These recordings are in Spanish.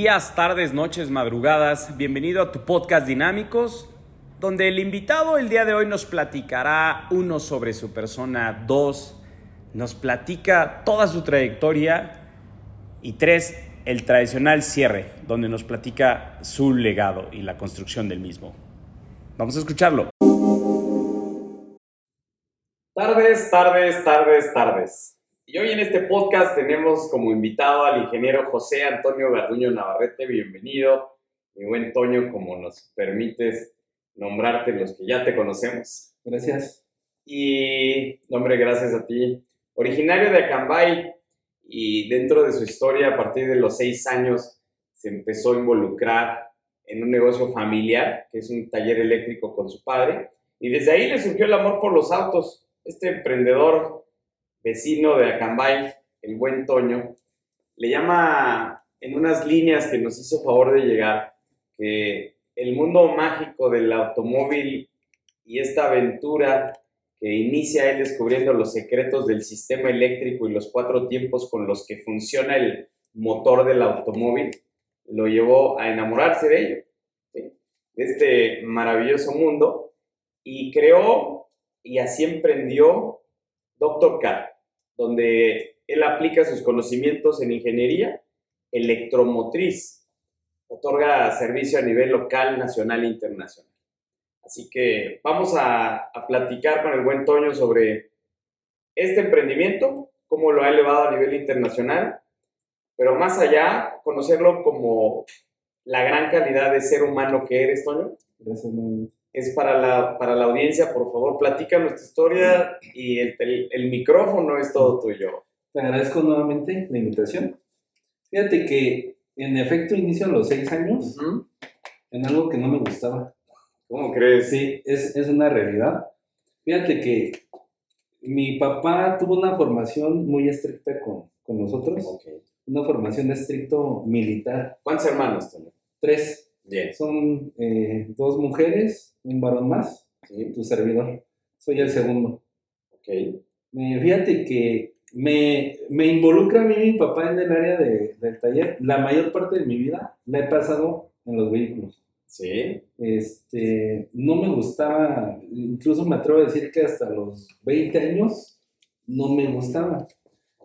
días, tardes, noches, madrugadas. Bienvenido a tu podcast Dinámicos, donde el invitado el día de hoy nos platicará uno sobre su persona, dos, nos platica toda su trayectoria y tres, el tradicional cierre, donde nos platica su legado y la construcción del mismo. Vamos a escucharlo. Tardes, tardes, tardes, tardes. Y hoy en este podcast tenemos como invitado al ingeniero José Antonio Garduño Navarrete. Bienvenido, mi buen Toño, como nos permites nombrarte los que ya te conocemos. Gracias. Y, hombre, gracias a ti. Originario de Acambay y dentro de su historia, a partir de los seis años, se empezó a involucrar en un negocio familiar, que es un taller eléctrico con su padre. Y desde ahí le surgió el amor por los autos. Este emprendedor vecino de Acambay, el buen Toño, le llama en unas líneas que nos hizo favor de llegar, que el mundo mágico del automóvil y esta aventura que inicia él descubriendo los secretos del sistema eléctrico y los cuatro tiempos con los que funciona el motor del automóvil, lo llevó a enamorarse de ello, de este maravilloso mundo, y creó y así emprendió Doctor Car donde él aplica sus conocimientos en ingeniería electromotriz. Otorga servicio a nivel local, nacional e internacional. Así que vamos a, platicar con el buen Toño sobre este emprendimiento, cómo lo ha elevado a nivel internacional, pero más allá, conocerlo como la gran calidad de ser humano que eres, Toño. Gracias, es para la, para la audiencia, por favor, platica nuestra historia y el, el, micrófono es todo tuyo. Te agradezco nuevamente la invitación. Fíjate que en efecto inicio a los seis años en algo que no me gustaba. ¿Cómo crees? Sí, es, es una realidad. Fíjate que mi papá tuvo una formación muy estricta con, con nosotros. Una formación estricto militar. ¿Cuántos hermanos, Tony? Tres. Son eh, dos mujeres, un varón más, tu servidor. Soy el segundo. Ok. fíjate que me, me, involucra a mí mi papá en el área de, del taller. La mayor parte de mi vida la he pasado en los vehículos. Sí. Este, no me gustaba, incluso me atrevo a decir que hasta los 20 años no me gustaba.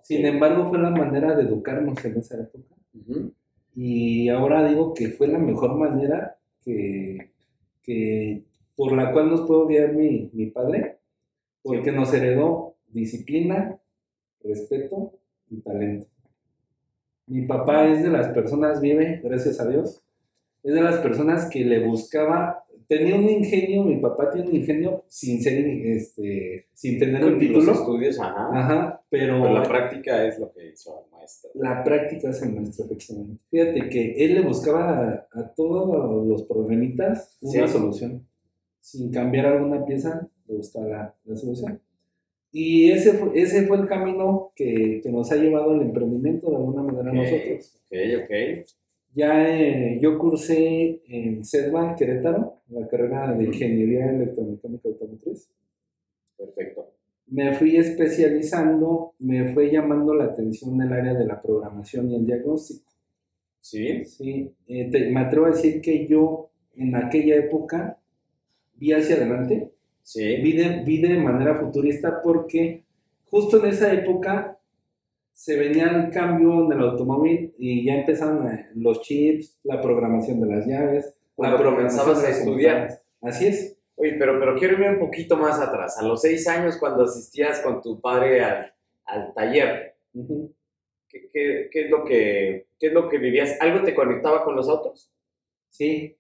Sin embargo, fue la manera de educarnos en esa época. Y ahora digo que fue la mejor manera que, por la cual nos puedo guiar mi, mi padre, porque nos heredó disciplina, respeto y talento. Mi papá es de las personas, vive, gracias a Dios, es de las personas que le buscaba tenía un ingenio, mi papá tiene un ingenio sin ser, este, sin tener un título. Los estudios, ajá. Ajá, pero, pero, la práctica es lo que hizo el maestro. La práctica es el maestro, efectivamente. Fíjate que él le buscaba a, todos los problemitas una solución. Sin cambiar alguna pieza, le buscaba la, la solución. Y ese fue, ese fue el camino que, que, nos ha llevado al emprendimiento de alguna manera a nosotros. Ok, ok. Ya eh, yo cursé en CEDVA, Querétaro, la carrera de Ingeniería Electromecánica Automotriz. Perfecto. Me fui especializando, me fue llamando la atención el área de la programación y el diagnóstico. ¿Sí? Sí. Eh, me atrevo a decir que yo en aquella época vi hacia adelante. Sí. Vi de, vi de manera futurista porque justo en esa época se venía el cambio en el automóvil y ya empezaron eh, los chips, la programación de las llaves. Cuando comenzabas a estudiar. Así es. Oye, pero, pero quiero irme un poquito más atrás. A los seis años, cuando asistías con tu padre al, al taller, ¿qué, qué, qué, es lo que, ¿qué es lo que vivías? ¿Algo te conectaba con los autos? Sí.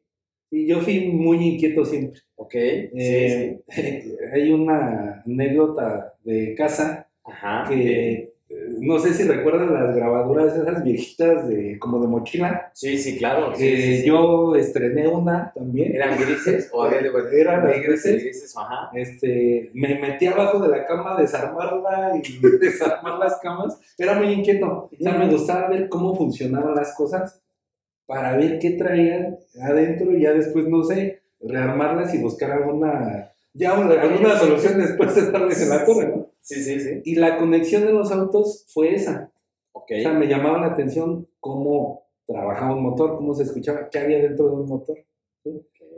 Y yo fui muy inquieto siempre. Ok. Eh, sí, hay una anécdota de casa Ajá, que no sé si recuerdan las grabadoras esas viejitas de como de mochila. Sí, sí, claro. Yo estrené una también. ¿Eran grises o había de Eran grises. grises ajá. Este, me metí abajo de la cama a desarmarla y desarmar las camas. Era muy inquieto. O sea, me gustaba ver cómo funcionaban las cosas para ver qué traían adentro y ya después, no sé, rearmarlas y buscar alguna ya alguna solución después de darles en la torre, ¿no? Sí, sí, sí. Y la conexión de los autos fue esa. Ok. O sea, me llamaba la atención cómo trabajaba un motor, cómo se escuchaba, qué había dentro de un motor.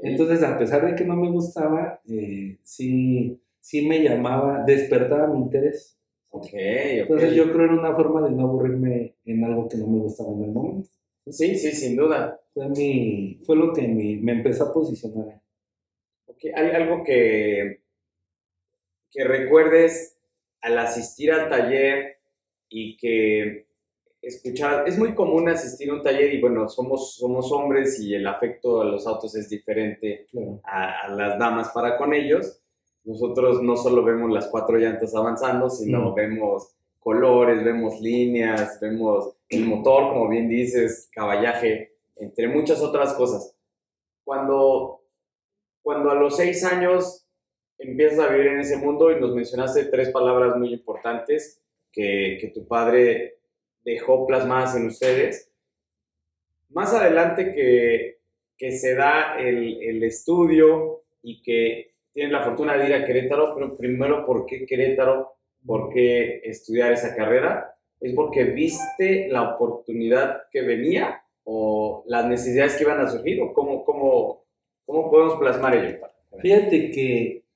Entonces, a pesar de que no me gustaba, eh, sí, sí me llamaba, despertaba mi interés. Ok, Entonces, yo creo que era una forma de no aburrirme en algo que no me gustaba en el momento. Sí, sí, sin duda. Fue, mi, fue lo que me, me empezó a posicionar. Okay. ¿Hay algo que, que recuerdes al asistir al taller y que escuchar, es muy común asistir a un taller y bueno, somos, somos hombres y el afecto a los autos es diferente a, las damas para con ellos. Nosotros no solo vemos las cuatro llantas avanzando, sino vemos colores, vemos líneas, vemos el motor, como bien dices, caballaje, entre muchas otras cosas. Cuando, cuando a los seis años empiezas a vivir en ese mundo y nos mencionaste tres palabras muy importantes que, que tu padre dejó plasmadas en ustedes. Más adelante que, que se da el, el, estudio y que tienen la fortuna de ir a Querétaro, pero primero, ¿por qué Querétaro? ¿Por qué estudiar esa carrera? ¿Es porque viste la oportunidad que venía o las necesidades que iban a surgir? ¿O cómo, cómo, cómo podemos plasmar ello? Fíjate que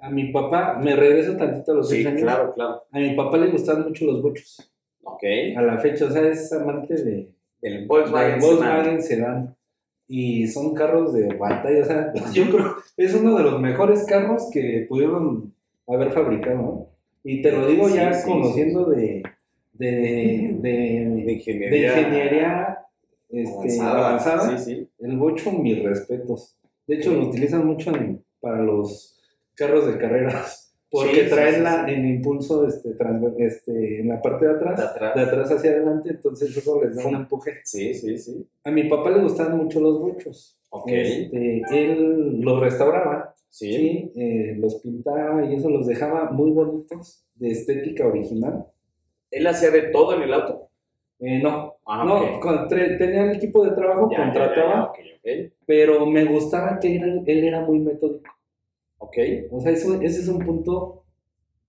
a mi papá, me regreso tantito a los sí, años. claro, claro. A mi papá le gustaban mucho los bochos. Ok. A la fecha, o sea, es amante de, del Volkswagen, Volkswagen Sedan. Y son carros de batalla, o sea, yo creo es uno de los mejores carros que pudieron haber fabricado, ¿no? Y te lo digo Sí, ya sí, conociendo de, de, de, de ingeniería, de ingeniería este, avanzada. Sí, sí. El bocho, mis respetos. De hecho, lo utilizan mucho en- para los carros de carreras. Porque Sí, traen sí, la, sí. el impulso este, transver- este, en la parte de atrás, De atrás. de atrás hacia adelante, entonces eso les da un empuje. Sí, sí, sí. A mi papá le gustaban mucho los bochos. Ok. Este, él los restauraba, Sí. Eh, los pintaba y eso los dejaba muy bonitos, de estética original. ¿Él hacía de todo en el auto? Eh, no, Ah, no, con- tenía el equipo de trabajo, Ya, ya, ya, contrataba, ya, pero me gustaba que era- él era muy metódico. Ok. O sea, eso, ese es un punto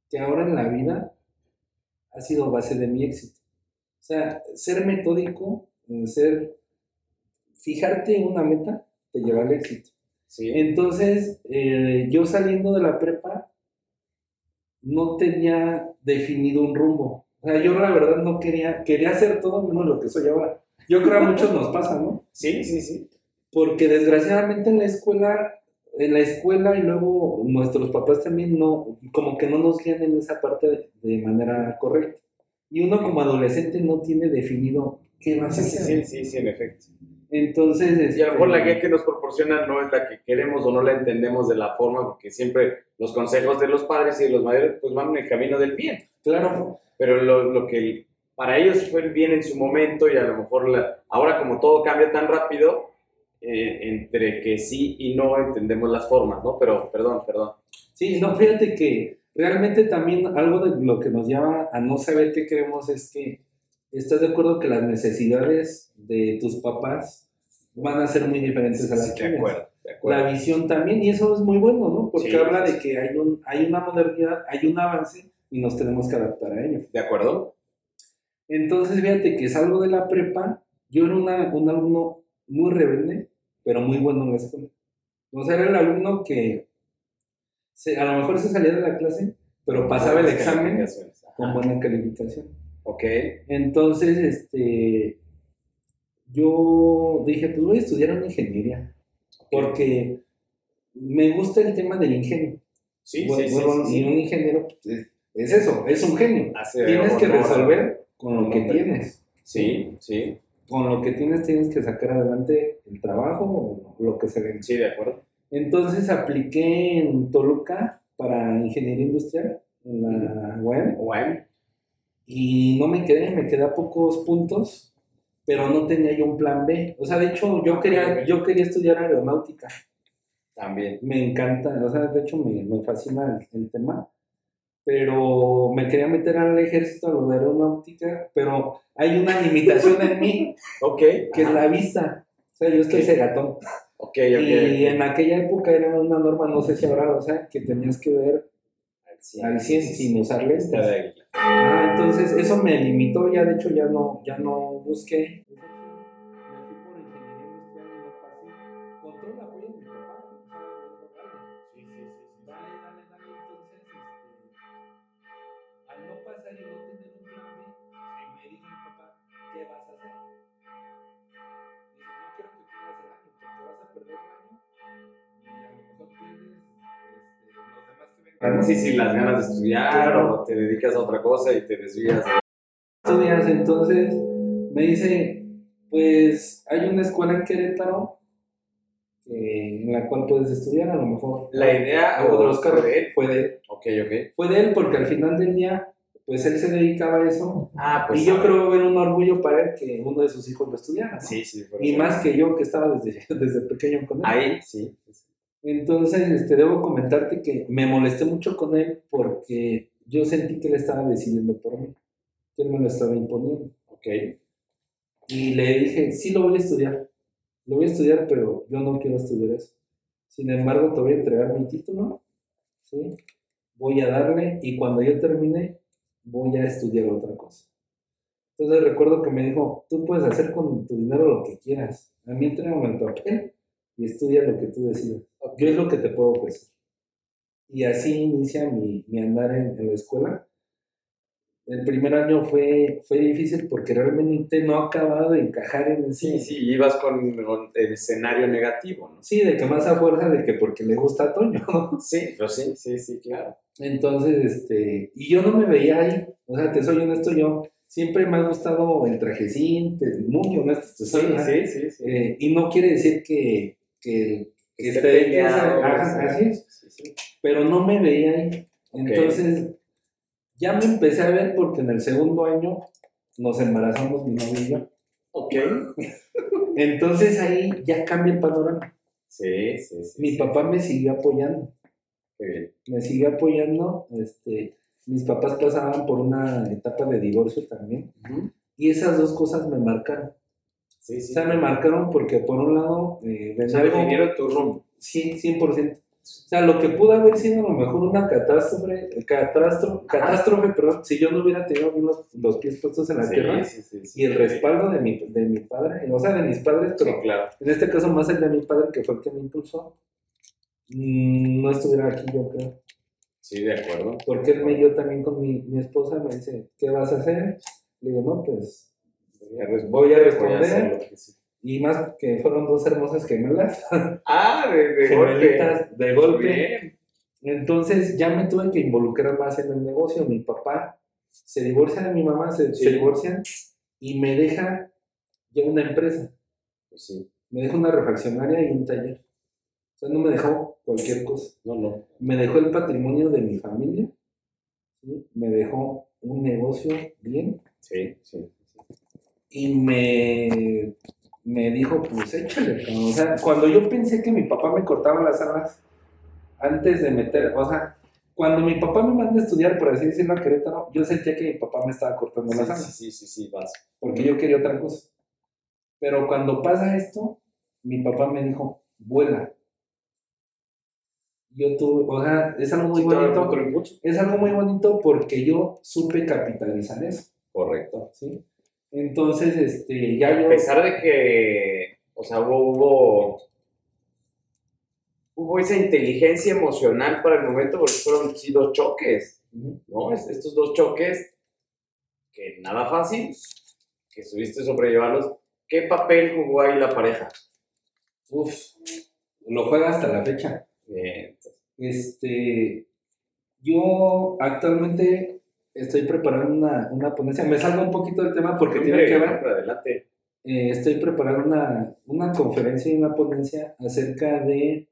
que ahora en la vida ha sido base de mi éxito. O sea, ser metódico, eh, ser, fijarte en una meta, te lleva al éxito. Sí. Entonces, eh, yo saliendo de la prepa, no tenía definido un rumbo. O sea, yo la verdad no quería, quería hacer todo menos lo que soy ahora. Yo creo que a muchos nos pasa, ¿no? Sí, sí, sí. Porque desgraciadamente en la escuela, en la escuela y luego nuestros papás también no, como que no nos guían en esa parte de, de manera correcta. Y uno como adolescente no tiene definido qué vas a hacer. sí, sí, sí, en efecto. Entonces, Y a lo mejor la este, guía que nos proporcionan no es la que queremos o no la entendemos de la forma, porque siempre los consejos de los padres y de los mayores pues van en el camino del bien. Claro, Pero lo, lo que para ellos fue el bien en su momento y a lo mejor la- ahora como todo cambia tan rápido, eh, entre que sí y no entendemos las formas, ¿no? Pero, perdón, perdón. Sí, no, fíjate que realmente también algo de lo que nos lleva a no saber qué queremos es que estás de acuerdo que las necesidades de tus papás van a ser muy diferentes a las Sí, de acuerdo, de acuerdo. La visión también, y eso es muy bueno, ¿no? Porque Sí, habla sí, de que hay, un, hay una modernidad, hay un avance y nos tenemos que adaptar a ello. ¿De acuerdo? Entonces, fíjate que salgo de la prepa, yo era una- un alumno muy rebelde, pero muy bueno en la escuela. O sea, era el alumno que se- a lo mejor se salía de la clase, pero pasaba el examen con buena calificación. Ok. Entonces, este, yo dije, pues voy a estudiar una ingeniería, porque me gusta el tema del ingenio. Sí, Bueno, sí, sí, bueno, sí, Y un ingeniero pues, es, es eso, es un genio. Tienes que resolver con lo que tienes. Sí, sí, Con lo que tienes tienes que sacar adelante el trabajo o lo que se ve. sí, de acuerdo. Entonces apliqué en Toluca para ingeniería industrial, en la UAM, Bueno, y no me quedé, me quedé a pocos puntos, pero no tenía yo un plan B. O sea, de hecho, yo quería, yo quería estudiar aeronáutica. también. Me encanta, o sea, de hecho me, me fascina el, el tema, pero me quería meter al ejército, a lo de aeronáutica, pero hay una limitación en mí, Ok. que es la vista. O sea, yo estoy cegatón. Ok, ok. Y en aquella época era una norma, no sé si ahora, o sea, que tenías que ver al 100 sí, sin usar lentes. Ah, entonces eso me limitó, ya de hecho ya no, ya no busqué. No sé si las ganas de estudiar Claro. o te dedicas a otra cosa y te desvías. estudias, entonces me dice, pues hay una escuela en Querétaro eh, en la cual puedes estudiar, a lo mejor. La idea de los fue de él. fue de él. Ok, ok. Fue de él porque al final del día, pues él se dedicaba a eso. Ah, pues. y yo creo ver un orgullo para él que uno de sus hijos lo estudiara. ¿no? Sí, sí. Y más que yo que estaba desde, desde pequeño con él. Ahí, sí. Entonces, este, debo comentarte que me molesté mucho con él porque yo sentí que él estaba decidiendo por mí, que él me lo estaba imponiendo. Ok. Y le dije, sí lo voy a estudiar, lo voy a estudiar, pero yo no quiero estudiar eso. Sin embargo, te voy a entregar mi título, ¿sí? Voy a darle y cuando yo termine, voy a estudiar otra cosa. Entonces recuerdo que me dijo, tú puedes hacer con tu dinero lo que quieras. A mí entrégame el papel y estudia lo que tú decidas. Yo es lo que te puedo ofrecer. Y así inicia mi, mi andar en, en la escuela. El primer año fue, fue difícil porque realmente no acababa de encajar en el Sí, sí, ibas con, con el escenario negativo, ¿no? Sí, de que más a fuerza de que porque le gusta a Toño. Sí, pero sí, sí, sí, claro. Entonces, este, y yo no me veía ahí. O sea, te soy honesto, yo siempre me ha gustado el trajecín, muy honesto, te soy sí, sí. sí. Eh, y no quiere decir que, que, que Esté esté- peleado, Ajá, así es. sí, sí. pero no me veía ahí. Entonces, ya me empecé a ver porque en el segundo año nos embarazamos mi novio y yo. Ok. Entonces ahí ya cambia el panorama. Sí, sí, sí. Mi sí. papá me siguió apoyando, Qué bien. me siguió apoyando. Este, mis papás pasaban por una etapa de divorcio también. Y esas dos cosas me marcaron. Sí, O sea, me marcaron porque por un lado eh, O sea, definieron tu rumbo. Sí, 100%. O sea, lo que pudo haber sido a lo mejor una catástrofe, catástrofe, catástrofe perdón, si yo no hubiera tenido los, los pies puestos en la Sí, tierra sí, sí, sí. y el respaldo de mi, de mi padre, o sea, de mis padres, pero claro. en este caso más el de mi padre, que fue el que me impulsó, mm, no estuviera aquí yo creo. Sí, de acuerdo. Porque él me dio también con mi, mi esposa, me dice, ¿qué vas a hacer? Le digo, no, pues, Voy a responder. Voy a y más que fueron dos hermosas gemelas, Ah, de, de golpe. de golpe. Bien. Entonces ya me tuve que involucrar más en el negocio. Mi papá se divorcia de mi mamá, se, Sí. se divorcian y me deja ya una empresa. Pues sí. Me deja una refaccionaria y un taller. O sea, no me dejó cualquier cosa. No, no. Me dejó el patrimonio de mi familia. ¿sí? Me dejó un negocio bien. Sí, sí. Y me, me dijo, pues échale. O sea, cuando yo pensé que mi papá me cortaba las alas antes de meter, o sea, cuando mi papá me manda a estudiar, por así decirlo, a Querétaro, yo sentía que mi papá me estaba cortando las Sí, alas, sí, sí, sí, vas. porque yo quería otra cosa. Pero cuando pasa esto, mi papá me dijo, vuela. Yo tuve, o sea, es algo muy Sí, bonito. Es algo muy bonito porque yo supe capitalizar eso, Correcto. ¿sí? Entonces, este, ya yo... A pesar de que, o sea, hubo, hubo, hubo esa inteligencia emocional para el momento, porque fueron sí, dos choques. ¿no? Es- Estos dos choques, que nada fácil, que subiste sobrellevarlos. ¿Qué papel jugó ahí la pareja? Uf, lo juega hasta la fecha. Bien, Este, yo actualmente estoy preparando una, una ponencia. Me salgo un poquito del tema porque tiene que ver. Adelante. eh, estoy preparando una, una conferencia y una ponencia acerca de,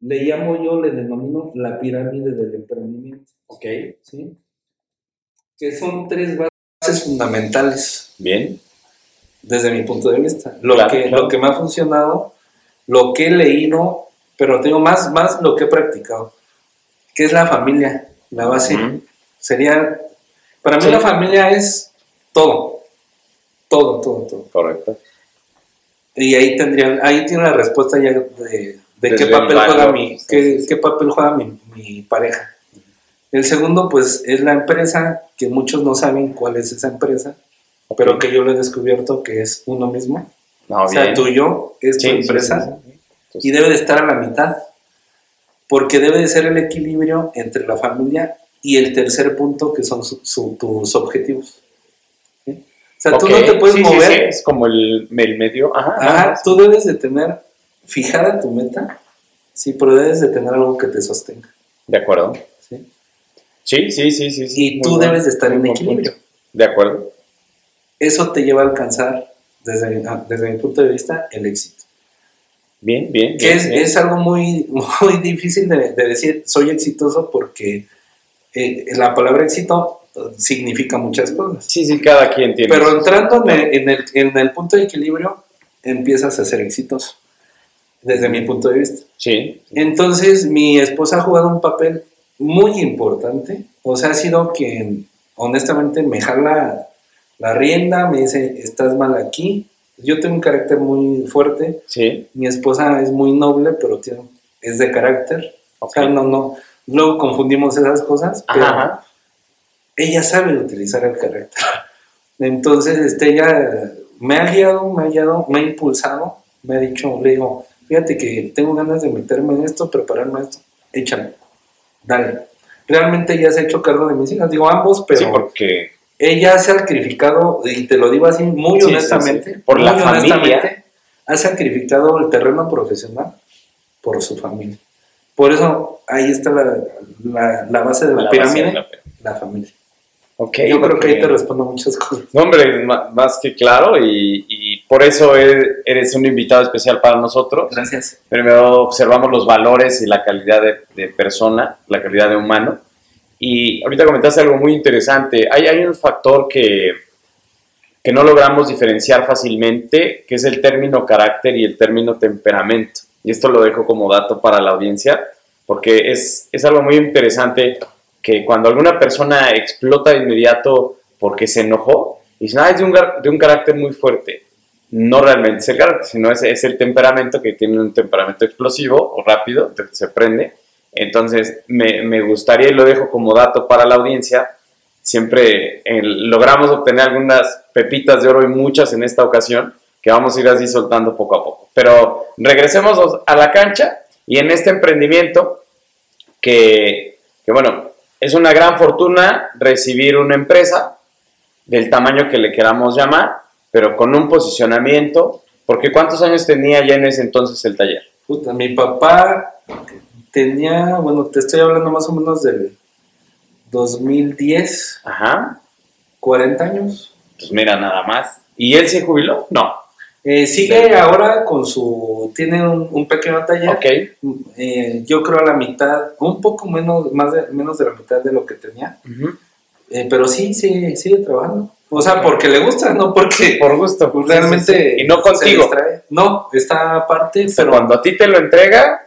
le llamo yo, le denomino la pirámide del emprendimiento, Ok. ¿sí? Que son tres bases fundamentales. Bien. desde mi punto de vista. Lo, Claro, que, claro. lo que me ha funcionado, lo que he leído, pero tengo más, más lo que he practicado, que es la familia, la base. Sería, para mí Sí. la familia es todo, todo, todo, todo. Correcto. Y ahí tendría, ahí tiene la respuesta ya de, de qué papel juega mi, Sí, qué, sí, sí. qué papel juega mi, mi pareja. El segundo, pues, es la empresa, que muchos no saben cuál es esa empresa, pero que yo lo he descubierto que es uno mismo. No, O sea, bien. tu yo es tu empresa y debe de estar a la mitad, porque debe de ser el equilibrio entre la familia y el tercer punto que son su- su- tus objetivos. ¿sí? O sea, tú no te puedes sí, mover, sí, es como el, el medio. Ajá. Ajá, tú debes de tener fijada tu meta, sí, pero debes de tener algo que te sostenga. De acuerdo. ¿sí? Sí, sí, sí, sí. Y tú debes de estar en equilibrio. punto. De acuerdo. Eso te lleva a alcanzar, desde, ah, desde mi punto de vista, el éxito. Bien, bien. Que bien, es, bien. es algo muy, muy difícil de, de decir, soy exitoso, porque eh, la palabra éxito significa muchas cosas. Sí, sí, cada quien tiene. Pero entrando en el, en, el, punto de equilibrio, empiezas a ser exitoso, desde mi punto de vista. Sí. Entonces, mi esposa ha jugado un papel muy importante. O sea, ha sido quien, honestamente, me jala la rienda, me dice, estás mal aquí. Yo tengo un carácter muy fuerte. Sí. Mi esposa es muy noble, pero tiene, es de carácter. O sea, Ok. no, no. Luego confundimos esas cosas, pero Ajá, ella sabe utilizar el carácter. Entonces, este, ella me ha guiado, me ha guiado, me ha impulsado, me ha dicho, le digo, fíjate que tengo ganas de meterme en esto, prepararme esto, échale, dale. Realmente ella se ha hecho cargo de mis hijas, digo ambos, pero Sí, porque ella se ha sacrificado, y te lo digo así muy Sí, honestamente, sí. Por la familia. honestamente, ha sacrificado el terreno profesional por su familia. Por eso ahí está la, la- la base de la, pirámide, de la- familia. Ok, Yo creo que ahí te respondo muchas cosas. No, hombre, más que claro, y, y por eso e- eres un invitado especial para nosotros. Gracias. Primero observamos los valores y la calidad de, de persona, la calidad de humano. Y ahorita comentaste algo muy interesante. Hay, hay un factor que, que no logramos diferenciar fácilmente, que es el término carácter y el término temperamento. Y esto lo dejo como dato para la audiencia, porque es, es algo muy interesante que cuando alguna persona explota de inmediato porque se enojó, dicen, ah, es de un, de un carácter muy fuerte. No realmente es el carácter, sino es, es el temperamento que tiene un temperamento explosivo o rápido, se prende. Entonces, me, me gustaría, y lo dejo como dato para la audiencia, siempre eh, logramos obtener algunas pepitas de oro y muchas en esta ocasión, que vamos a ir así soltando poco a poco. Pero regresemos a la cancha y en este emprendimiento, que, que bueno, es una gran fortuna recibir una empresa del tamaño que le queramos llamar, pero con un posicionamiento, porque ¿cuántos años tenía ya en ese entonces el taller? Puta, mi papá tenía, bueno, te estoy hablando más o menos del 2010, Ajá, 40 años. pues mira, nada más. ¿Y él se jubiló? No. Eh, sigue ahora con su, tiene un, un pequeño taller. Ok. Eh, yo creo a la mitad, un poco menos, más de, menos de la mitad de lo que tenía. Eh, pero sí, sigue, sigue trabajando. O sea, porque le gusta, no porque Por gusto. pues, Sí, sí, realmente. sí. Y no contigo. No, está aparte, O sea, pero cuando a ti te lo entrega,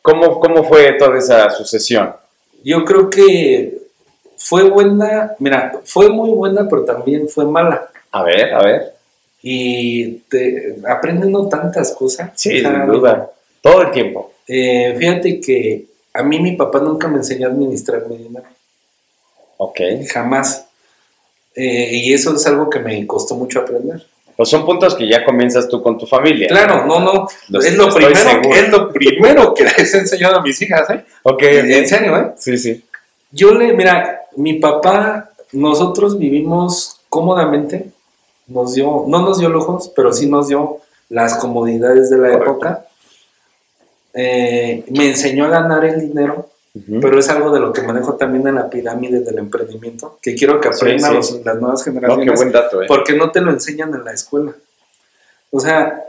¿cómo, ¿cómo fue toda esa sucesión? yo creo que fue buena. Mira, fue muy buena, pero también fue mala. A ver, a ver. Y te aprende uno tantas cosas. Sí, sin duda. Todo el tiempo. eh, fíjate que a mí mi papá nunca me enseñó a administrar mi dinero. Ok. Jamás. Eh, y eso es algo que me costó mucho aprender. Pues son puntos que ya comienzas tú con tu familia. Claro, no, no. Los- es, lo primero, es lo primero que les he enseñado a mis hijas, ¿eh? Ok, En serio, ¿eh? Sí, sí. Yo le, mira, mi papá, nosotros vivimos cómodamente, nos dio, no nos dio lujos, pero sí nos dio las comodidades de la Correcto. época. Eh, me enseñó a ganar el dinero, pero es algo de lo que manejo también en la pirámide del emprendimiento, que quiero que aprendan sí. las nuevas No, generaciones. qué buen dato, ¿eh? porque no te lo enseñan en la escuela. O sea,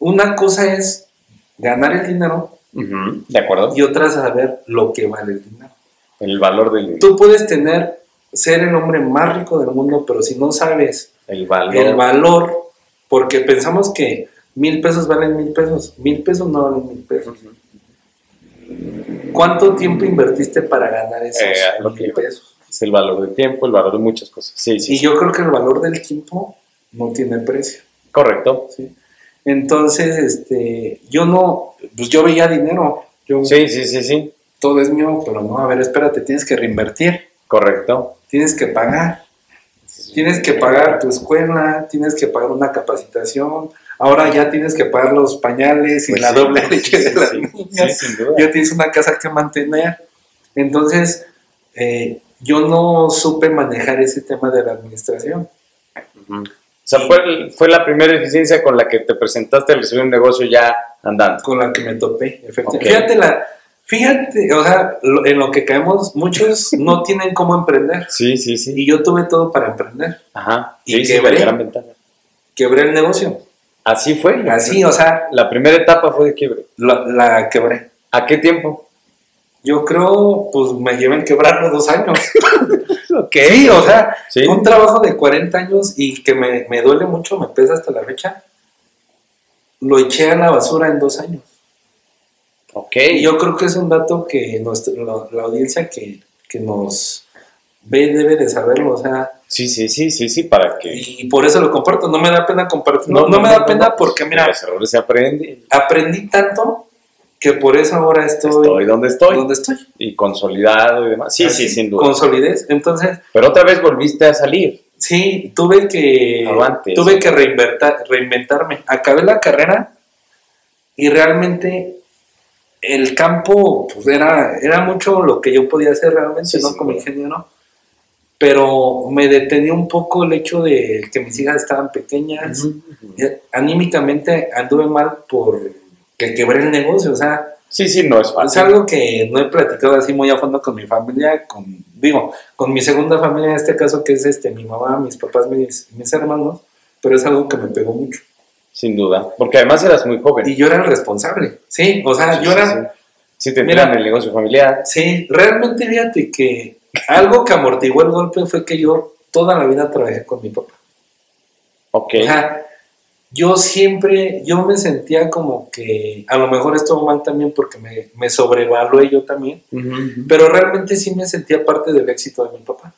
una cosa es ganar el dinero De acuerdo. y otra es saber lo que vale el dinero. El valor del Tú puedes tener, ser el hombre más rico del mundo, pero si no sabes el valor. el valor, porque pensamos que mil pesos valen mil pesos, mil pesos no valen mil pesos. ¿Cuánto tiempo invertiste para ganar esos Eh, que mil pesos? Es el valor del tiempo, el valor de muchas cosas. Sí, sí. Y yo creo que el valor del tiempo no tiene precio. Correcto. ¿sí? Entonces, este, yo no, pues yo veía dinero, yo, Sí, sí, sí, sí. todo es mío, pero no, a ver, espérate, tienes que reinvertir, Correcto. tienes que pagar, tienes que pagar tu escuela, tienes que pagar una capacitación, ahora ya tienes que pagar los pañales y Pues la sí, doble leche sí, de las niñas, ya tienes una casa que mantener. Entonces, eh, yo no supe manejar ese tema de la administración. O sea, fue, fue la primera eficiencia con la que te presentaste al recibir un negocio ya andando. con la que me topé, efectivamente. Fíjate, la, Fíjate, o sea, lo- en lo que caemos, muchos no tienen cómo emprender. Sí, sí, sí. Y yo tuve todo para emprender. Ajá. Y Sí, quebré. gran ventaja. Quebré el negocio. Así fue. Así, o sea, La primera etapa fue de quiebre. la, la quebré. ¿A qué tiempo? Yo creo, pues me lleven quebrarlo dos años. Ok. Sí, o sea, Sí. un trabajo de 40 años y que me, me duele mucho, me pesa hasta la fecha. Lo eché a la basura en dos años. Ok. Yo creo que es un dato que nuestra, la, audiencia que, que nos ve debe de saberlo, o sea, Sí, sí, sí, sí, sí, para que... y por eso lo comparto, no me da pena compartir, no, no me da pena porque mira, los errores se aprende. aprendí tanto que por eso ahora estoy, Estoy donde estoy. donde estoy. Y consolidado y demás. Sí, Así, sí, sin duda. Con solidez, entonces, Pero otra vez volviste a salir. sí, tuve que, Aguante, tuve sí. que reinventar, reinventarme, acabé la carrera y realmente el campo pues, era, era mucho lo que yo podía hacer realmente, Sí, ¿no? Como duda. ingeniero. Pero me detenía un poco el hecho de que mis hijas estaban pequeñas. Eh, Anímicamente anduve mal por que quebré el negocio. O sea, Sí, sí, no es es fácil. algo que no he platicado así muy a fondo con mi familia, con, digo, con mi segunda familia en este caso, que es este, mi mamá, mis papás, mis, mis hermanos, pero es algo que me pegó mucho. Sin duda. Porque además eras muy joven. Y yo era el responsable, sí, o sea, Sí, yo era, sí. Sí, te Mira. en el negocio familiar. Sí, realmente fíjate que algo que amortiguó el golpe fue que yo toda la vida trabajé con mi papá. Ok. O sea, yo siempre, yo me sentía como que a lo mejor estuvo mal también porque me, me sobrevalué yo también, pero realmente sí me sentía parte del éxito de mi papá.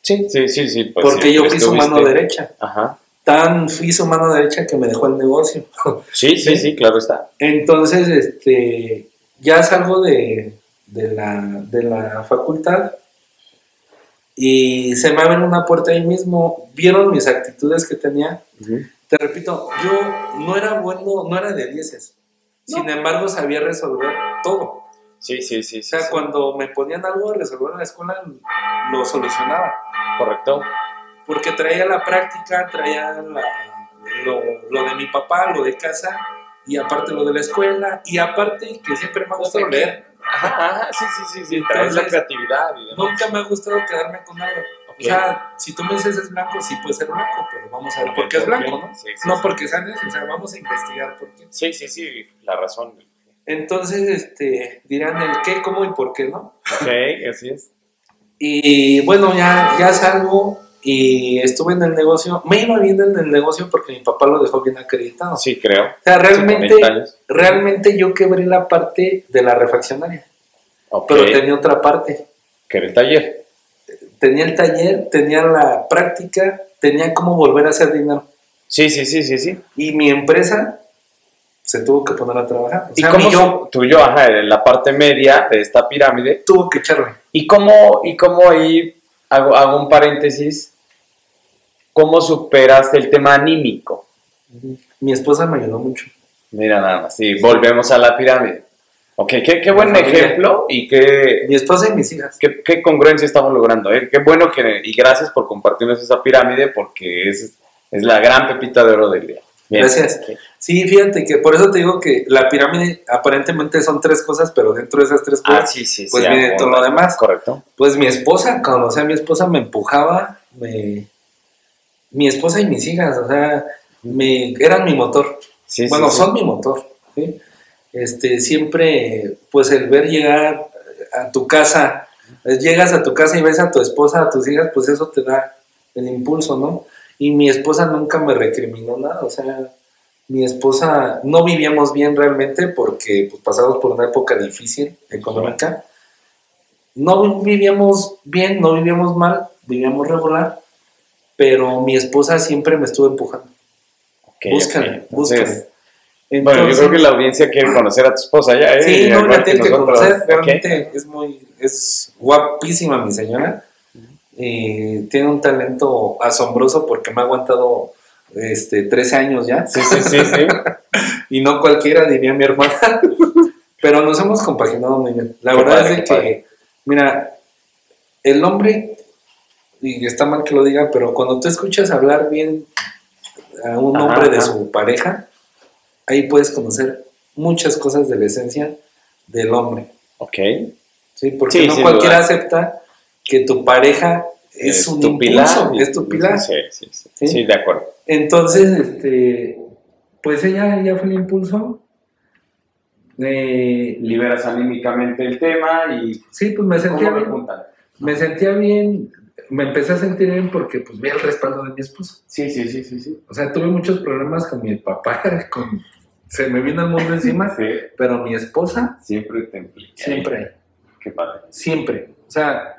Sí, sí, sí, sí. pues porque sí, yo fui su mano derecha. Ajá. Tan fui su mano derecha que me dejó el negocio. Sí, sí, sí, claro está. Entonces, este, ya salgo de, de, la, de la facultad y se me abre una puerta ahí mismo. Vieron mis actitudes que tenía. Te repito, yo no era bueno, no era de dieces. Sin embargo, sabía resolver todo. Sí, sí, sí. O sea, sí. cuando me ponían algo a resolver en la escuela, lo solucionaba. Correcto. Porque traía la práctica, traía la- lo, lo de mi papá, lo de casa, y aparte lo de la escuela, y aparte que siempre me ha gustado leer. Ajá, ajá, sí, sí, sí, sí. Traes la creatividad y demás. Nunca me ha gustado quedarme con algo. Ok. O sea, si tú me dices es blanco, sí puede ser blanco, pero vamos a ver por qué es blanco, ¿no? Sí, sí, No porque sea o sea, vamos a investigar por qué. Sí, sí, sí, la razón. Entonces, este, dirán el qué, cómo y por qué, ¿no? Ok, así es. Y bueno, ya, ya salgo y estuve en el negocio. Me iba bien en el negocio porque mi papá lo dejó bien acreditado. Sí, creo. O sea, realmente, 40 años. realmente yo quebré la parte de la refaccionaria, pero tenía otra parte. Que era el taller. Tenía el taller, tenía la práctica, tenía cómo volver a hacer dinero. Sí, sí, sí, sí, sí. Y mi empresa se tuvo que poner a trabajar. O ¿Y cómo yo tú y yo, ajá, en la parte media de esta pirámide? tuvo que echarle. ¿Y cómo, y cómo ahí, hago, hago un paréntesis, cómo superaste el tema anímico? Mi esposa me ayudó mucho. Mira nada más, sí, volvemos a la pirámide. Ok, qué, qué buen ejemplo y qué, Mi esposa y mis hijas. qué, qué congruencia estamos logrando. ¿eh? Qué bueno que, y gracias por compartirnos esa pirámide porque es, es la gran pepita de oro del día. Bien. Gracias. Sí, fíjate que por eso te digo que la pirámide aparentemente son tres cosas, pero dentro de esas tres cosas, Ah, sí, sí, pues sí. viene todo lo demás. Correcto. Pues mi esposa, cuando o sea, mi esposa me empujaba, me... mi esposa y mis hijas, o sea, me... eran mi motor. Bueno, son mi motor. ¿sí? Este, siempre, pues el ver llegar a tu casa, llegas a tu casa y ves a tu esposa, a tus hijas, pues eso te da el impulso, ¿no? Y mi esposa nunca me recriminó nada, o sea, mi esposa, no vivíamos bien realmente porque pues, pasamos por una época difícil económica. No vivíamos bien, no vivíamos mal, vivíamos regular, pero mi esposa siempre me estuvo empujando. Ok, búscale, ok. Entonces. Bueno, yo creo que la audiencia quiere conocer a tu esposa ya, ¿eh? Sí, no, la tienes que nosotros. conocer. Realmente es muy, es guapísima mi señora. Eh, tiene un talento asombroso porque me ha aguantado este, 13 años ya. Sí, sí, sí, sí. Y no cualquiera, diría mi hermana. Pero nos hemos compaginado muy bien. La Qué verdad padre, es de que, padre. mira, el hombre, y está mal que lo diga, pero cuando tú escuchas hablar bien a un Ajá, hombre de ajá. su pareja, ahí puedes conocer muchas cosas de la esencia del hombre. Ok. Sí, porque no cualquiera acepta que tu pareja es, un tu impulso, es tu pilar. Sí, sí, sí, sí, de acuerdo. Entonces, este, pues ella, ella fue el impulso. Eh, Liberas anímicamente el tema y... Sí, pues me sentía bien. Me sentía bien, me empecé a sentir bien porque pues vi el respaldo de mi esposo. Sí, sí, sí, sí, sí. O sea, tuve muchos problemas con mi papá, con, se me vino el mundo encima, sí. pero mi esposa... Siempre te implica. Siempre. Qué padre. Siempre. O sea...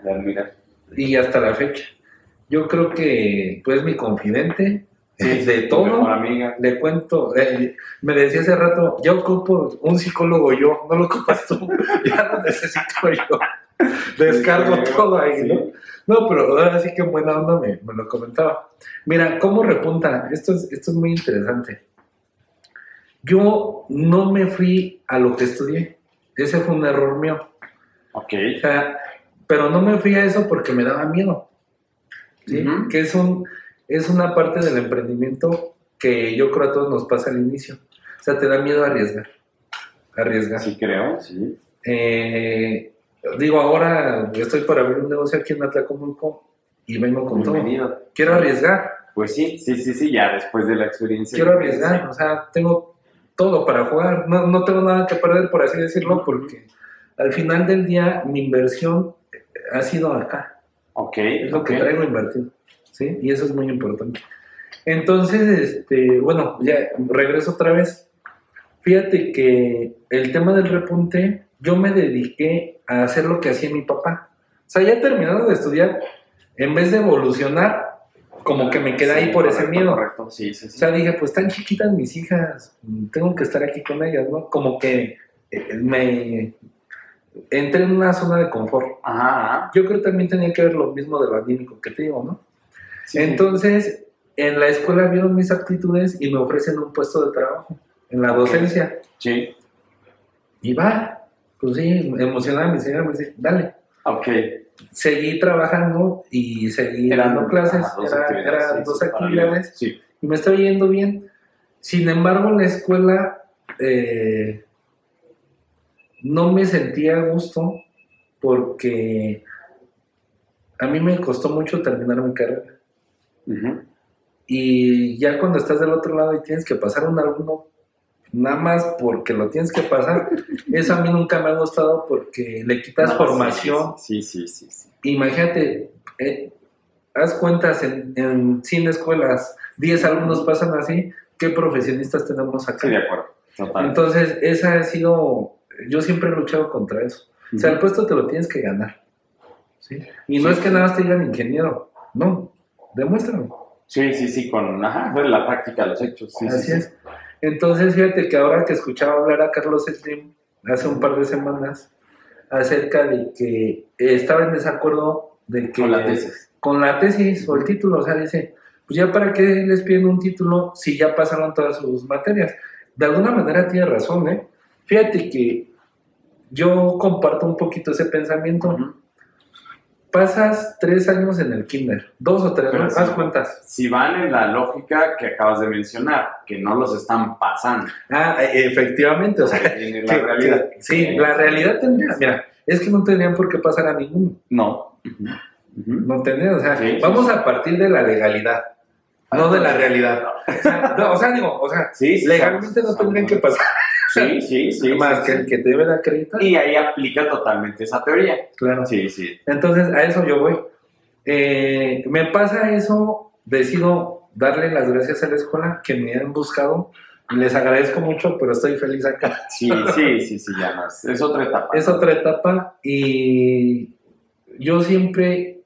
Y hasta la fecha. Yo creo que pues mi confidente de todo. Amiga. Le cuento, eh, me decía hace rato, yo ocupo un psicólogo yo, no lo ocupas tú, ya lo necesito yo. Descargo todo ahí, ¿no? No, pero ahora sí que buena onda me, me, lo comentaba. Mira, ¿cómo repunta? Esto es, esto es muy interesante. Yo no me fui a lo que estudié. Ese fue un error mío. Ok. O sea, pero no me fui a eso porque me daba miedo. ¿sí? Que es, un, es una parte del emprendimiento que yo creo a todos nos pasa al inicio. O sea, te da miedo arriesgar. Arriesgar. Sí, creo, sí. Eh, digo, ahora estoy para abrir un negocio aquí en Atlacomulco y vengo con todo. Quiero arriesgar. Pues sí, sí, sí, sí, ya después de la experiencia. Quiero arriesgar, o sea, tengo todo para jugar. No, no tengo nada que perder, por así decirlo, porque al final del día mi inversión ha sido acá. Ok. Es lo que traigo invertido. ¿Sí? Y eso es muy importante. Entonces, este, bueno, ya regreso otra vez. Fíjate que el tema del repunte, yo me dediqué a hacer lo que hacía mi papá. O sea, ya terminado de estudiar, en vez de evolucionar, como que me quedé ahí por ese miedo. Correcto, sí, sí, sí. O sea, dije, pues están chiquitas mis hijas, tengo que estar aquí con ellas, ¿no? Como que eh, me, entré en una zona de confort. Ajá, Yo creo que también tenía que ver lo mismo de lo anímico que te digo, ¿no? Entonces, en la escuela vieron mis actitudes y me ofrecen un puesto de trabajo en la docencia. Sí. Y va, pues sí, emocionada mi señora me dice, dale. Ok. Seguí trabajando y seguí dando clases, eran dos actividades, sí. y me estaba yendo bien. Sin embargo, en la escuela eh, no me sentía a gusto porque a mí me costó mucho terminar mi carrera. Y ya cuando estás del otro lado y tienes que pasar un alumno, nada más porque lo tienes que pasar, eso a mí nunca me ha gustado porque le quitas formación. Sí sí, sí, sí, Imagínate, eh, haz cuentas en, en 100 escuelas, 10 alumnos pasan así, ¿qué profesionistas tenemos acá? Sí, de acuerdo. Entonces, esa ha sido yo siempre he luchado contra eso. O sea, el puesto te lo tienes que ganar. ¿sí? Y no es que nada más te digan ingeniero, no, demuéstralo. Sí, sí, sí, con ajá, la práctica, los hechos. Sí, Así es. Entonces, fíjate que ahora que escuchaba hablar a Carlos Slim hace un par de semanas acerca de que estaba en desacuerdo de que... Con la tesis. Con la tesis o el título, o sea, dice, pues ya para qué les piden un título si ya pasaron todas sus materias. De alguna manera tiene razón, ¿eh? Fíjate que yo comparto un poquito ese pensamiento. Pasas tres años en el kinder, dos o tres, ¿no? Haz cuentas. Si van en la lógica que acabas de mencionar, que no los están pasando. Ah, e, efectivamente, o sea, en la realidad. sí, la realidad tendría, mira, es que no tendrían por qué pasar a ninguno. No. No tendrían, o sea, vamos a partir de la legalidad, no de la realidad. O sea, digo, o sea, legalmente no tendrían que pasar. Sí, sí, sí. Más que el que debe acreditar. Y ahí aplica totalmente esa teoría. Claro. Sí, sí. Entonces, a eso yo voy. Eh, me pasa eso, decido darle las gracias a la escuela que me han buscado. Les agradezco mucho, pero estoy feliz acá. Sí, sí, sí, sí, ya más. Es otra etapa. Es otra etapa y yo siempre,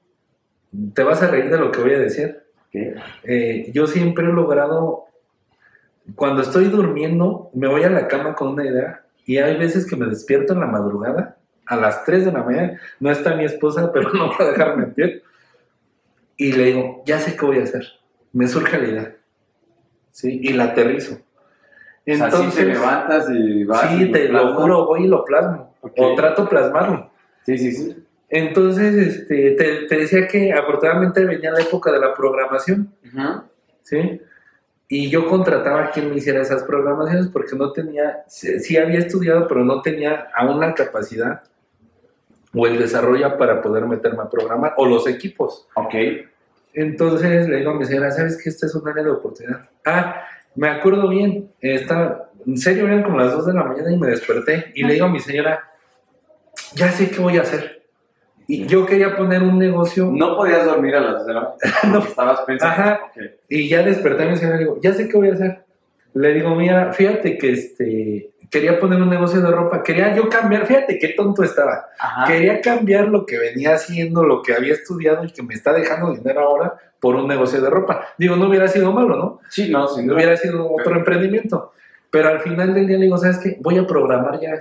te vas a reír de lo que voy a decir. Eh, yo siempre he logrado cuando estoy durmiendo, me voy a la cama con una idea y hay veces que me despierto en la madrugada, a las 3 de la mañana, no está mi esposa, pero no va a dejarme en pie, y le digo, ya sé qué voy a hacer. Me surge la idea. ¿Sí? Y la aterrizo. Entonces, te levantas y vas. Sí, te lo juro, voy y lo plasmo. O trato plasmarlo. Sí, sí, sí. Entonces, este, te, decía que afortunadamente venía la época de la programación. ¿Sí? Y yo contrataba a quien me hiciera esas programaciones porque no tenía, sí, había estudiado, pero no tenía aún la capacidad o el desarrolla para poder meterme a programar, o los equipos. Ok. Entonces le digo a mi señora, ¿sabes que esta es un área de oportunidad? Ah, me acuerdo bien, estaba, en serio, eran como las 2 de la mañana y me desperté y le digo a mi señora, ya sé qué voy a hacer. Y yo quería poner un negocio. No podías dormir a las 2 de la mañana. no. Estabas pensando. Ajá. Y ya desperté a mi señora y digo, ya sé qué voy a hacer. Le digo, mira, fíjate que este, quería poner un negocio de ropa, quería yo cambiar, fíjate qué tonto estaba. Quería cambiar lo que venía haciendo, lo que había estudiado y que me está dejando dinero ahora por un negocio de ropa. Digo, no hubiera sido malo, ¿no? Sí, no, si no hubiera sido otro emprendimiento. Pero al final del día le digo, ¿sabes qué? Voy a programar ya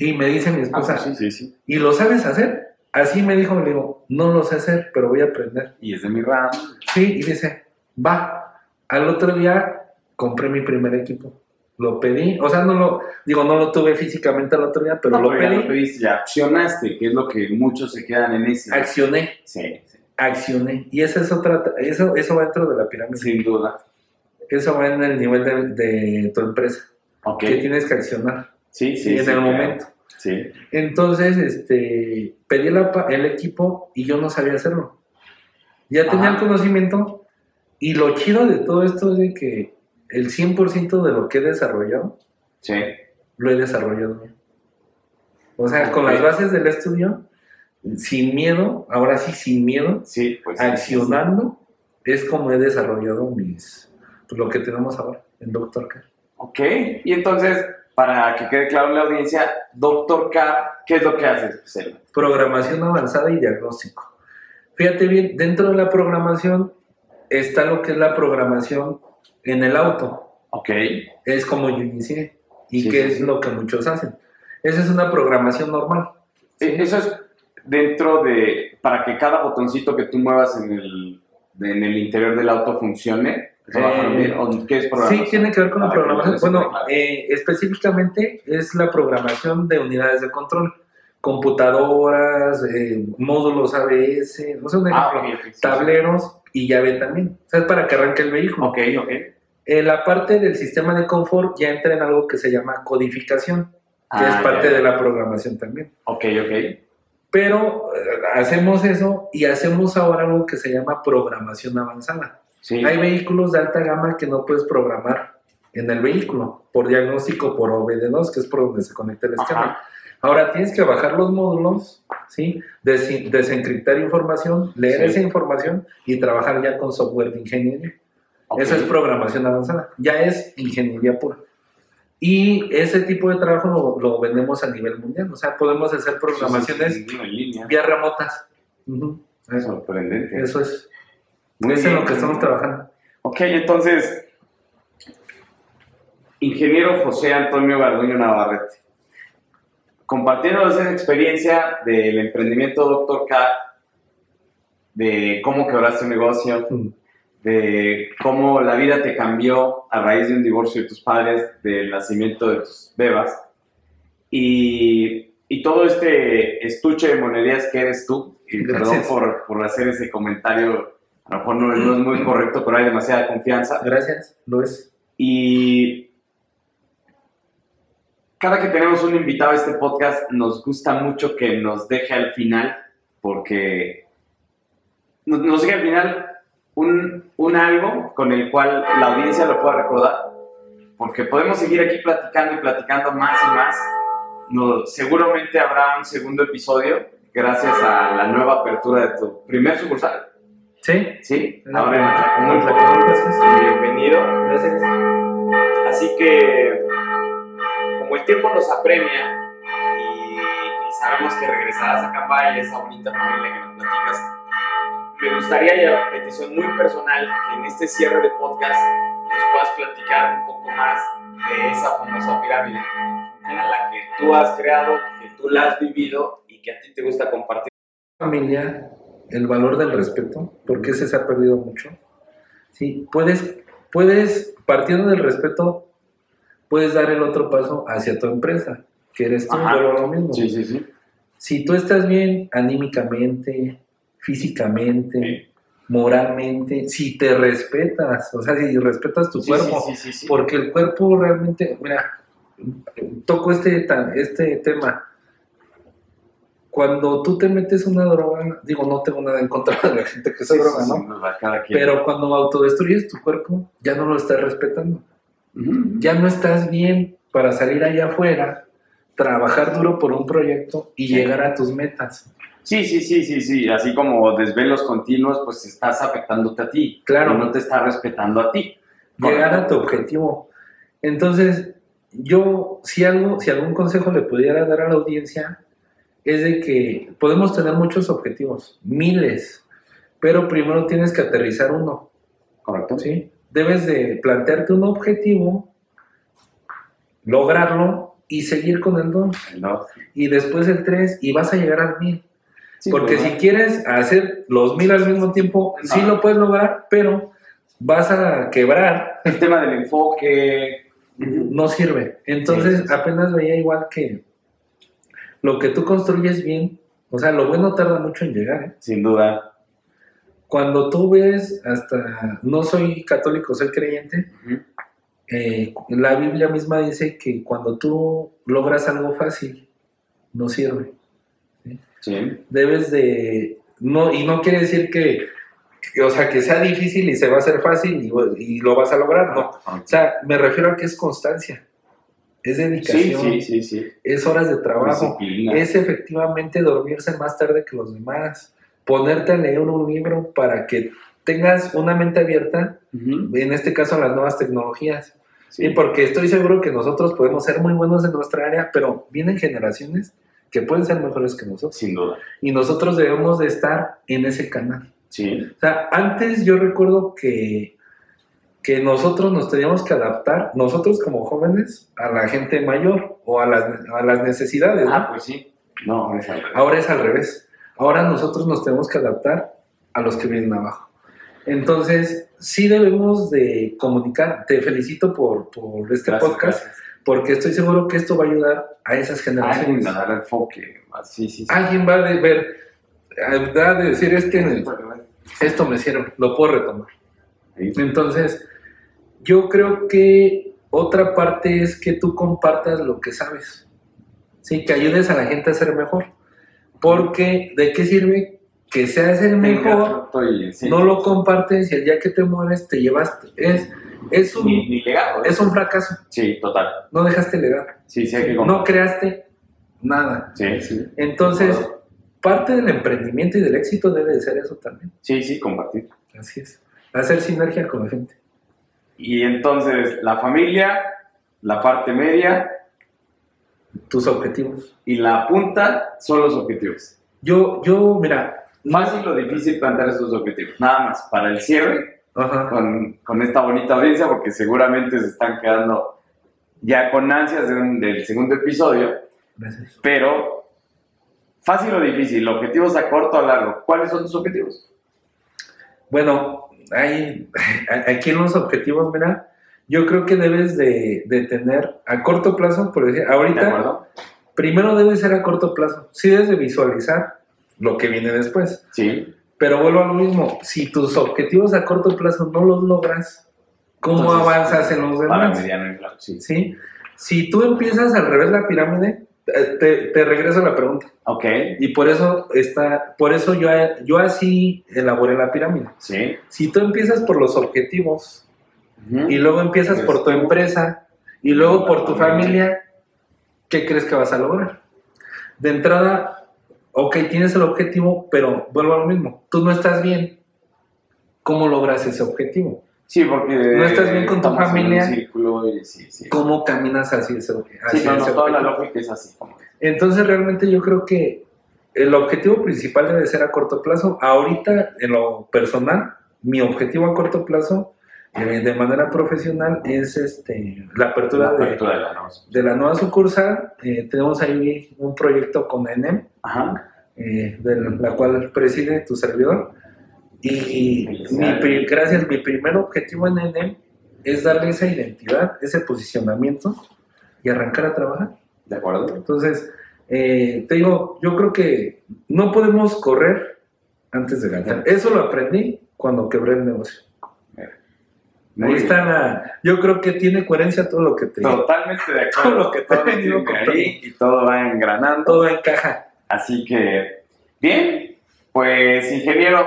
Y me dice mi esposa, ah, sí, sí, sí. ¿y lo sabes hacer? Así me dijo, le digo, no lo sé hacer, pero voy a aprender. Y es de mi ramo. Sí, y dice, va. Al otro día compré mi primer equipo. Lo pedí, o sea, no lo, digo, no lo tuve físicamente al otro día, pero lo pedí. Ya lo pediste, ya accionaste, que es lo que muchos se quedan en ese. Accioné. Sí, sí. Accioné. Y esa es otra, eso, eso va dentro de la pirámide. Sin duda. Eso va en el nivel de, tu empresa. Ok. Que tienes que accionar. Sí, sí. Y en el momento. Sí. Entonces, este, pedí el equipo y yo no sabía hacerlo. Ya tenía el conocimiento y lo chido de todo esto es de que el 100% de lo que he desarrollado, sí. lo he desarrollado O sea, con las bases del estudio, sin miedo, ahora sí sin miedo, sí, pues, accionando, es como he desarrollado mis, pues, lo que tenemos ahora en Doctor Car. Ok, y entonces para que quede claro en la audiencia, Doctor K, ¿qué es lo que haces? Programación avanzada y diagnóstico. Fíjate bien, dentro de la programación está lo que es la programación en el auto. Ok. Es como yo inicié y que es lo que muchos hacen. Esa es una programación normal. Eso es dentro de, para que cada botoncito que tú muevas en el, en el interior del auto funcione, eh, ¿Qué es programación? Sí, tiene que ver con la programación. Bueno, eh, específicamente es la programación de unidades de control. Computadoras, eh, módulos ABS, no sé, un ah, ejemplo, tableros y llave también. O sea, es para que arranque el vehículo. Ok, ok. la parte del sistema de confort ya entra en algo que se llama codificación, que es ah, parte de la programación también. Ok, ok. Pero hacemos eso y hacemos ahora algo que se llama programación avanzada. Hay vehículos de alta gama que no puedes programar en el vehículo por diagnóstico por OBD2, que es por donde se conecta el esquema. Ahora tienes que bajar los módulos, ¿sí? desencriptar información, leer esa información y trabajar ya con software de ingeniería. Esa es programación avanzada, ya es ingeniería pura. Y ese tipo de trabajo lo, vendemos a nivel mundial, o sea, podemos hacer programaciones vía remotas. Sorprendente. Eso es. Eso es lo que estamos trabajando. Ok, entonces, ingeniero José Antonio Garduño Navarrete, compartiendo esa experiencia del emprendimiento Doctor K, de cómo quebraste un negocio, mm. de cómo la vida te cambió a raíz de un divorcio de tus padres, del nacimiento de tus bebas, y, y todo este estuche de monerías que eres tú, y perdón por, por hacer ese comentario a lo mejor no, es muy correcto, pero hay demasiada confianza. Gracias, lo es. Y cada que tenemos un invitado a este podcast, nos gusta mucho que nos deje al final, porque nos, deje al final un, un algo con el cual la audiencia lo pueda recordar, porque podemos seguir aquí platicando y platicando más y más. No, seguramente habrá un segundo episodio gracias a la nueva apertura de tu primer sucursal. Sí. Sí. Ahora, muy gracias. Bienvenido. Gracias. Así que, como el tiempo nos apremia y, sabemos que regresarás a Cambay, esa bonita familia que nos platicas, me gustaría, y a petición muy personal, que en este cierre de podcast nos puedas platicar un poco más de esa famosa pirámide, a la que tú has creado, que tú la has vivido y que a ti te gusta compartir. Familia el valor del respeto, porque ese se ha perdido mucho. Sí, puedes, puedes, partiendo del respeto, puedes dar el otro paso hacia tu empresa, que eres tú, pero lo mismo. Sí, sí, sí. Si tú estás bien anímicamente, físicamente, moralmente, si te respetas, o sea, si respetas tu cuerpo, porque el cuerpo realmente, mira, toco este, este tema, cuando tú te metes una droga, digo, no tengo nada en contra de la gente que se Sí, droga, sí, ¿no? quien. Pero cuando autodestruyes tu cuerpo, ya no lo estás respetando. Ya no estás bien para salir allá afuera, trabajar duro por un proyecto y Sí. llegar a tus metas. Sí, sí, sí, sí, sí. Así como desvelos continuos, pues estás afectándote a ti. Claro. No te está respetando a ti. Llegar a tu objetivo. Entonces, yo, si algo, si algún consejo le pudiera dar a la audiencia, es de que podemos tener muchos objetivos, miles, pero primero tienes que aterrizar uno. ¿Correcto? ¿sí? Debes de plantearte un objetivo, lograrlo y seguir con el 2. No. Y después el 3 y vas a llegar al 1000. Sí, Porque pues, si quieres hacer los 1000 al mismo tiempo, No. sí lo puedes lograr, pero vas a quebrar, El tema del enfoque. no sirve. Entonces Sí, sí, sí. apenas veía igual que lo que tú construyes bien, o sea, lo bueno tarda mucho en llegar. ¿eh? Sin duda. Cuando tú ves hasta, no soy católico, soy creyente, eh, la Biblia misma dice que cuando tú logras algo fácil, no sirve. Sí. Debes de, no, y no quiere decir que, que, o sea, que sea difícil y se va a hacer fácil y, y lo vas a lograr, no. O sea, me refiero a que es constancia, es dedicación, sí, sí, sí. es horas de trabajo, Disciplina. es efectivamente dormirse más tarde que los demás, ponerte a leer un libro para que tengas una mente abierta, en este caso a las nuevas tecnologías. Sí. Sí, porque estoy seguro que nosotros podemos ser muy buenos en nuestra área, pero vienen generaciones que pueden ser mejores que nosotros. Sin duda. Y nosotros debemos de estar en ese canal. Sí. O sea, antes yo recuerdo que, que nosotros nos teníamos que adaptar, nosotros como jóvenes, a la gente mayor o a las, a las necesidades. ¿no? Ah, pues sí. No, ahora es al revés. Ahora es al revés. Ahora nosotros nos tenemos que adaptar a los que vienen abajo. Entonces, sí debemos de comunicar. Te felicito por, por este Gracias, podcast, gracias. porque estoy seguro que esto va a ayudar a esas Alguien generaciones. a dar enfoque. Sí, sí, sí. Alguien va a de- ver, va a decir, es que esto me sirve, lo puedo retomar. Sí. Entonces, yo creo que otra parte es que tú compartas lo que sabes. Sí, que ayudes a la gente a ser mejor. Porque, ¿de qué sirve que seas el mejor? Sí. no lo compartes y el día que te mueres te llevaste. Es, es, un, Ni, ni legado. ¿eh? es un fracaso. Sí, total. No dejaste legado. Sí, sí, hay que No creaste nada. Sí, sí. Entonces, parte del emprendimiento y del éxito debe de ser eso también. Sí, sí, compartir. Así es. Hacer sinergia con la gente. Y entonces, la familia, la parte media Tus objetivos. y la punta son los objetivos. Yo, yo, mira. Fácil o difícil plantear esos objetivos. Nada más, para el cierre, Ajá. con, con esta bonita audiencia, porque seguramente se están quedando ya con ansias de un- del segundo episodio, Gracias. pero fácil o difícil, objetivos a corto o a largo. ¿Cuáles son tus objetivos? Bueno, hay, aquí en los objetivos, mira, yo creo que debes de, de tener a corto plazo, por decir, ¿De ahorita, primero debe ser a corto plazo. Sí debes de visualizar lo que viene después. Sí. Pero vuelvo a lo mismo, si tus objetivos a corto plazo no los logras, ¿cómo Entonces, avanzas en los Para demás? mediano y largo, sí. ¿Sí? Si tú empiezas al revés la pirámide, te, te regreso a la pregunta. Ok, Y por eso está, por eso yo, yo así elaboré la pirámide. sí. Si tú empiezas por los objetivos y luego empiezas por tu empresa y luego por tu familia, ¿qué crees que vas a lograr? De entrada, ok, tienes el objetivo, pero vuelvo a lo mismo, tú no estás bien. ¿Cómo logras ese objetivo? Sí, porque... No estás bien con tu familia. círculo y sí, sí. ¿Cómo caminas hacia ese, hacia Sí, no, no, ese toda la lógica es así. como. Entonces realmente yo creo que el objetivo principal debe ser a corto plazo. Ahorita, en lo personal, mi objetivo a corto plazo, eh, de manera profesional, es este, la apertura, La de, la nueva. de la nueva sucursal. Eh, tenemos ahí un proyecto con ENEM, Ajá. eh, de la cual preside tu servidor. Y mi, gracias, mi primer objetivo en ENEM es darle esa identidad, ese posicionamiento y arrancar a trabajar. ¿De acuerdo? Entonces, eh, te digo, yo creo que no podemos correr antes de ganar. Eso lo aprendí cuando quebré el negocio. Ahí está la... Yo creo que tiene coherencia todo lo que te. Totalmente de acuerdo. Todo lo que te Todo venido ahí y todo va engranando. Todo encaja. Así que, bien, pues ingeniero,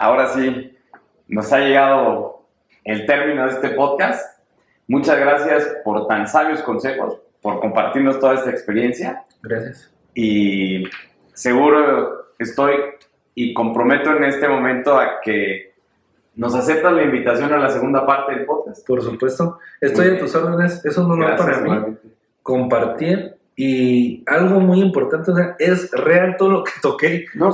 ahora sí, nos ha llegado el término de este podcast. Muchas gracias por tan sabios consejos, por compartirnos toda esta experiencia. Gracias. Y seguro estoy y comprometo en este momento a que nos aceptas la invitación a la segunda parte del podcast. Por supuesto. Estoy a tus órdenes. Es un honor para mí compartir. Y algo muy importante, o sea, es real todo lo que toqué. No,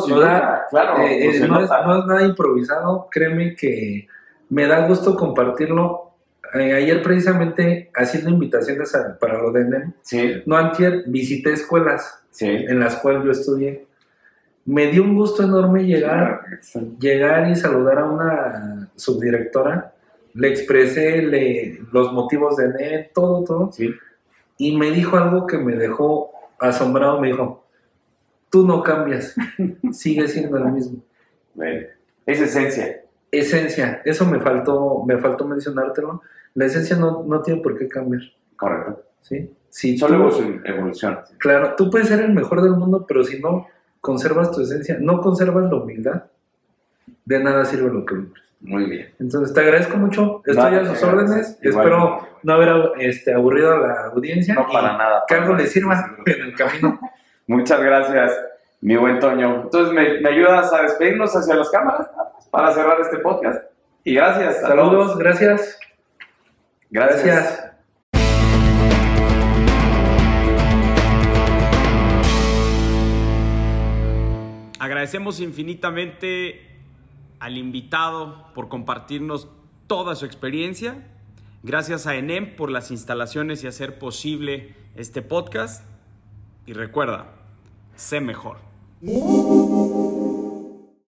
claro. Eh, pues eh, es, nota. no es nada improvisado, créeme que me da gusto compartirlo. Eh, ayer precisamente haciendo invitaciones a- para lo de Sí, no antier, visité escuelas sí. en las cuales yo estudié. Me dio un gusto enorme llegar, llegar y saludar a una subdirectora. Le expresé le- los motivos de ENEM, todo, todo. Sí. Y me dijo algo que me dejó asombrado. Me dijo, tú no cambias, sigue siendo el mismo. Es esencia. Esencia, eso me faltó, me faltó mencionártelo. La esencia no, no tiene por qué cambiar, Correcto. ¿sí? Si Solo tú- evolución. evolución. claro, tú puedes ser el mejor del mundo, pero si no conservas tu esencia, no conservas la humildad, de nada sirve lo que logres. Muy bien. Entonces, te agradezco mucho, estoy No, a sus órdenes, espero no haber este, aburrido a la audiencia No y para nada. que algo les sirva en el camino. Muchas gracias, mi buen Toño. Entonces, ¿me, me ayudas a despedirnos hacia las cámaras para cerrar este podcast? Y gracias. Saludos, todos. gracias. Gracias. Gracias. Agradecemos infinitamente al invitado por compartirnos toda su experiencia. Gracias a ENEM por las instalaciones y hacer posible este podcast. Y recuerda, sé mejor.